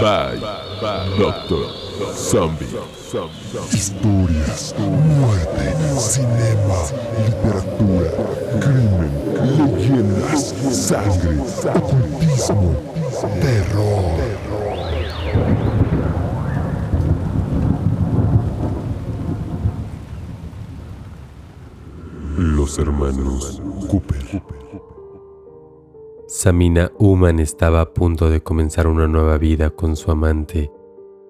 Bye, Doctor Zombie. Historias, muerte, cinema, literatura, crimen, leyendas, sangre, ocultismo, terror. Los hermanos. Samina Uman estaba a punto de comenzar una nueva vida con su amante,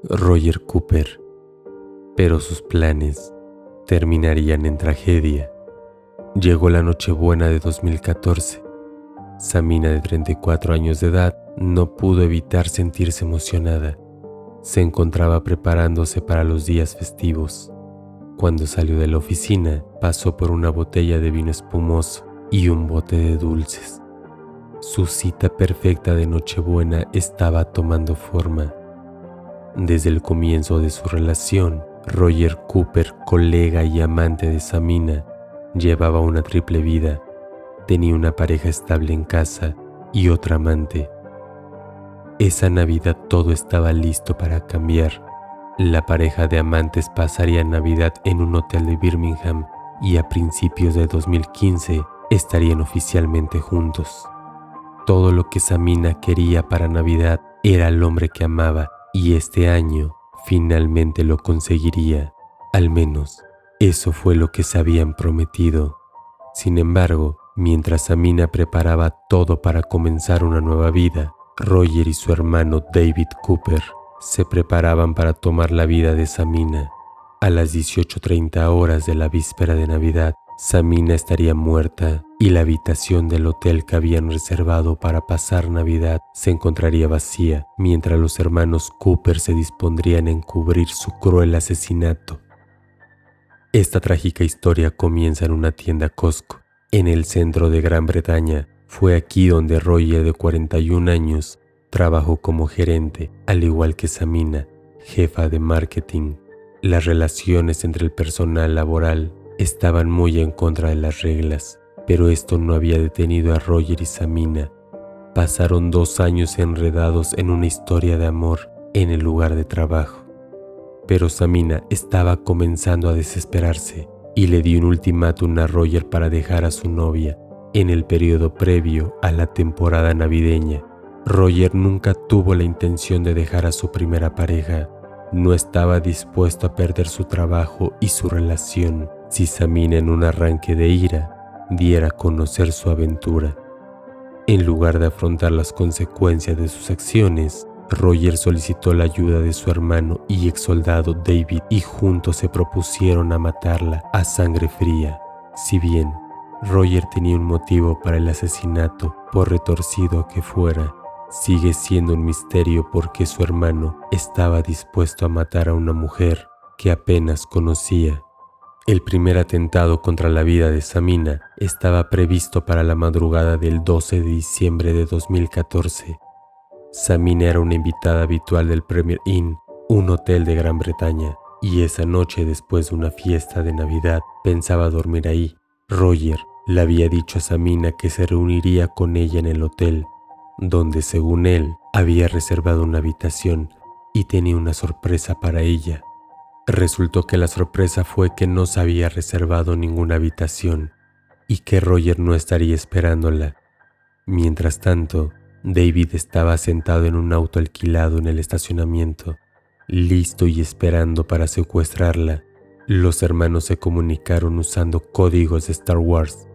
Roger Cooper, pero sus planes terminarían en tragedia. Llegó la Nochebuena de 2014. Samina, de 34 años de edad, no pudo evitar sentirse emocionada. Se encontraba preparándose para los días festivos. Cuando salió de la oficina, pasó por una botella de vino espumoso y un bote de dulces. Su cita perfecta de Nochebuena estaba tomando forma. Desde el comienzo de su relación, Roger Cooper, colega y amante de Samina, llevaba una triple vida. Tenía una pareja estable en casa y otra amante. Esa Navidad todo estaba listo para cambiar. La pareja de amantes pasaría Navidad en un hotel de Birmingham y a principios de 2015 estarían oficialmente juntos. Todo lo que Samina quería para Navidad era el hombre que amaba y este año finalmente lo conseguiría. Al menos eso fue lo que se habían prometido. Sin embargo, mientras Samina preparaba todo para comenzar una nueva vida, Roger y su hermano David Cooper se preparaban para tomar la vida de Samina. A las 18.30 horas de la víspera de Navidad, Samina estaría muerta y la habitación del hotel que habían reservado para pasar Navidad se encontraría vacía, mientras los hermanos Cooper se dispondrían en cubrir su cruel asesinato. Esta trágica historia comienza en una tienda Costco, en el centro de Gran Bretaña. Fue aquí donde Roger, de 41 años, trabajó como gerente, al igual que Samina, jefa de marketing. Las relaciones entre el personal laboral estaban muy en contra de las reglas, pero esto no había detenido a Roger y Samina. Pasaron dos años enredados en una historia de amor en el lugar de trabajo. Pero Samina estaba comenzando a desesperarse y le dio un ultimátum a Roger para dejar a su novia en el periodo previo a la temporada navideña. Roger nunca tuvo la intención de dejar a su primera pareja. No estaba dispuesto a perder su trabajo y su relación si Samina en un arranque de ira diera a conocer su aventura. En lugar de afrontar las consecuencias de sus acciones, Roger solicitó la ayuda de su hermano y ex soldado David y juntos se propusieron a matarla a sangre fría. Si bien Roger tenía un motivo para el asesinato, por retorcido que fuera, sigue siendo un misterio por qué su hermano estaba dispuesto a matar a una mujer que apenas conocía. El primer atentado contra la vida de Samina estaba previsto para la madrugada del 12 de diciembre de 2014. Samina era una invitada habitual del Premier Inn, un hotel de Gran Bretaña, y esa noche después de una fiesta de Navidad pensaba dormir ahí. Roger le había dicho a Samina que se reuniría con ella en el hotel, donde según él había reservado una habitación y tenía una sorpresa para ella. Resultó que la sorpresa fue que no se había reservado ninguna habitación y que Roger no estaría esperándola. Mientras tanto, David estaba sentado en un auto alquilado en el estacionamiento, listo y esperando para secuestrarla. Los hermanos se comunicaron usando códigos de Star Wars.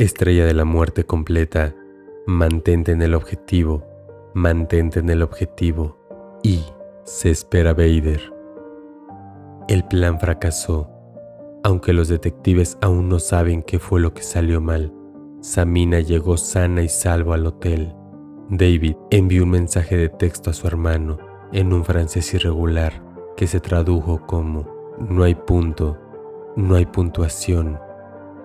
Estrella de la muerte completa, mantente en el objetivo, mantente en el objetivo y se espera Vader. El plan fracasó, aunque los detectives aún no saben qué fue lo que salió mal. Samina llegó sana y salvo al hotel. David envió un mensaje de texto a su hermano en un francés irregular que se tradujo como no hay punto, no hay puntuación,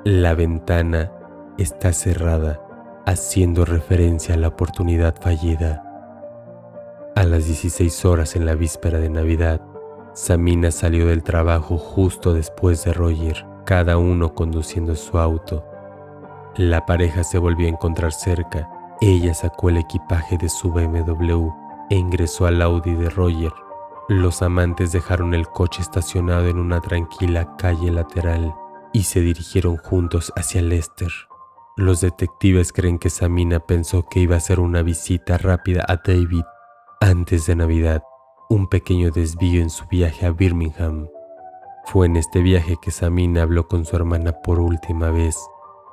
la ventana está cerrada, haciendo referencia a la oportunidad fallida. A las 16 horas en la víspera de Navidad, Samina salió del trabajo justo después de Roger, cada uno conduciendo su auto. La pareja se volvió a encontrar cerca. Ella sacó el equipaje de su BMW e ingresó al Audi de Roger. Los amantes dejaron el coche estacionado en una tranquila calle lateral y se dirigieron juntos hacia Lester. Los detectives creen que Samina pensó que iba a hacer una visita rápida a David antes de Navidad, un pequeño desvío en su viaje a Birmingham. Fue en este viaje que Samina habló con su hermana por última vez,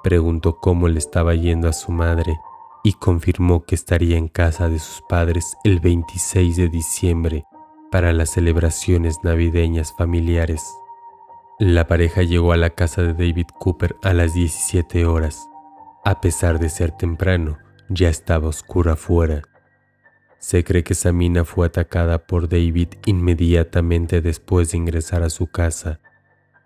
preguntó cómo le estaba yendo a su madre y confirmó que estaría en casa de sus padres el 26 de diciembre para las celebraciones navideñas familiares. La pareja llegó a la casa de David Cooper a las 17 horas. A pesar de ser temprano, ya estaba oscura afuera. Se cree que Samina fue atacada por David inmediatamente después de ingresar a su casa.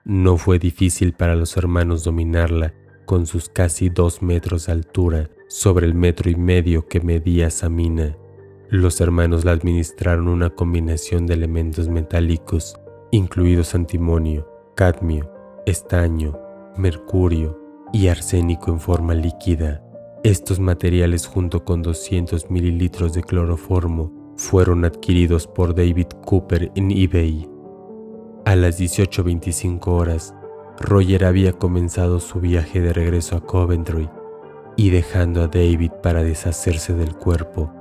No fue difícil para los hermanos dominarla con sus casi dos metros de altura sobre el metro y medio que medía Samina. Los hermanos la administraron una combinación de elementos metálicos, incluidos antimonio, cadmio, estaño, mercurio y arsénico en forma líquida. Estos materiales junto con 200 mililitros de cloroformo fueron adquiridos por David Cooper en eBay. A las 18.25 horas, Roger había comenzado su viaje de regreso a Coventry y dejando a David para deshacerse del cuerpo.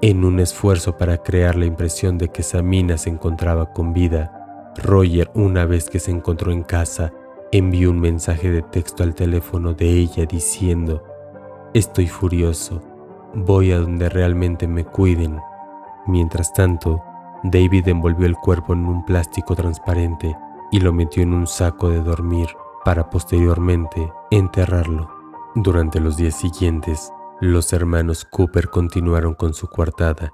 En un esfuerzo para crear la impresión de que Samina se encontraba con vida, Roger, una vez que se encontró en casa, envió un mensaje de texto al teléfono de ella diciendo Estoy furioso. Voy a donde realmente me cuiden. Mientras tanto, David envolvió el cuerpo en un plástico transparente y lo metió en un saco de dormir para posteriormente enterrarlo. Durante los días siguientes, los hermanos Cooper continuaron con su coartada.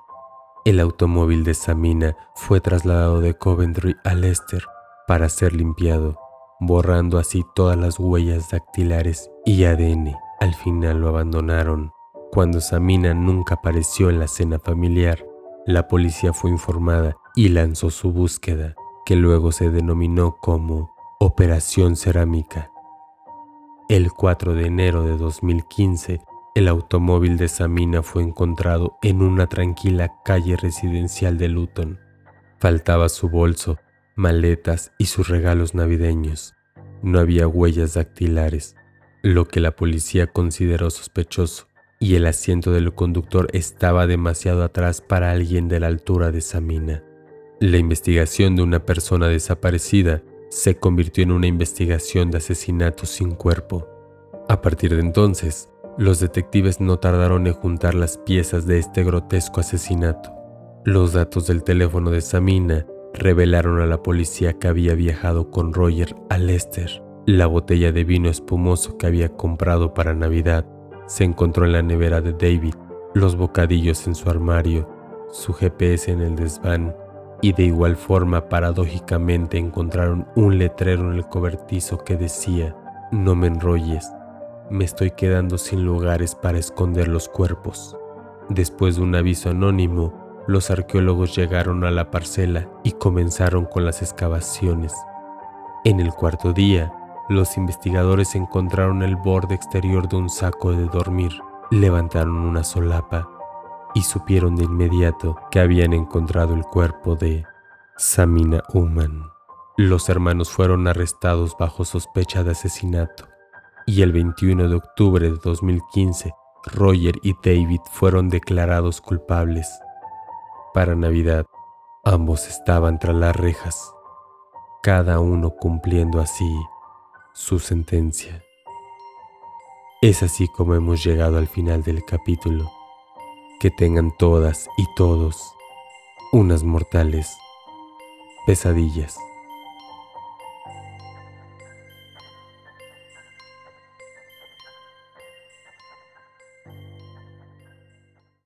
El automóvil de Samina fue trasladado de Coventry a Leicester para ser limpiado, borrando así todas las huellas dactilares y ADN. Al final lo abandonaron. Cuando Samina nunca apareció en la cena familiar, la policía fue informada y lanzó su búsqueda, que luego se denominó como Operación Cerámica. El 4 de enero de 2015, el automóvil de Samina fue encontrado en una tranquila calle residencial de Luton. Faltaba su bolso, maletas y sus regalos navideños. No había huellas dactilares lo que la policía consideró sospechoso, y el asiento del conductor estaba demasiado atrás para alguien de la altura de Samina. La investigación de una persona desaparecida se convirtió en una investigación de asesinato sin cuerpo. A partir de entonces, los detectives no tardaron en juntar las piezas de este grotesco asesinato. Los datos del teléfono de Samina revelaron a la policía que había viajado con Roger a Lester la botella de vino espumoso que había comprado para Navidad se encontró en la nevera de David, los bocadillos en su armario, su GPS en el desván y de igual forma paradójicamente encontraron un letrero en el cobertizo que decía, no me enrolles, me estoy quedando sin lugares para esconder los cuerpos. Después de un aviso anónimo, los arqueólogos llegaron a la parcela y comenzaron con las excavaciones. En el cuarto día, los investigadores encontraron el borde exterior de un saco de dormir, levantaron una solapa y supieron de inmediato que habían encontrado el cuerpo de Samina Uman. Los hermanos fueron arrestados bajo sospecha de asesinato y el 21 de octubre de 2015 Roger y David fueron declarados culpables. Para Navidad, ambos estaban tras las rejas, cada uno cumpliendo así su sentencia. Es así como hemos llegado al final del capítulo. Que tengan todas y todos unas mortales pesadillas.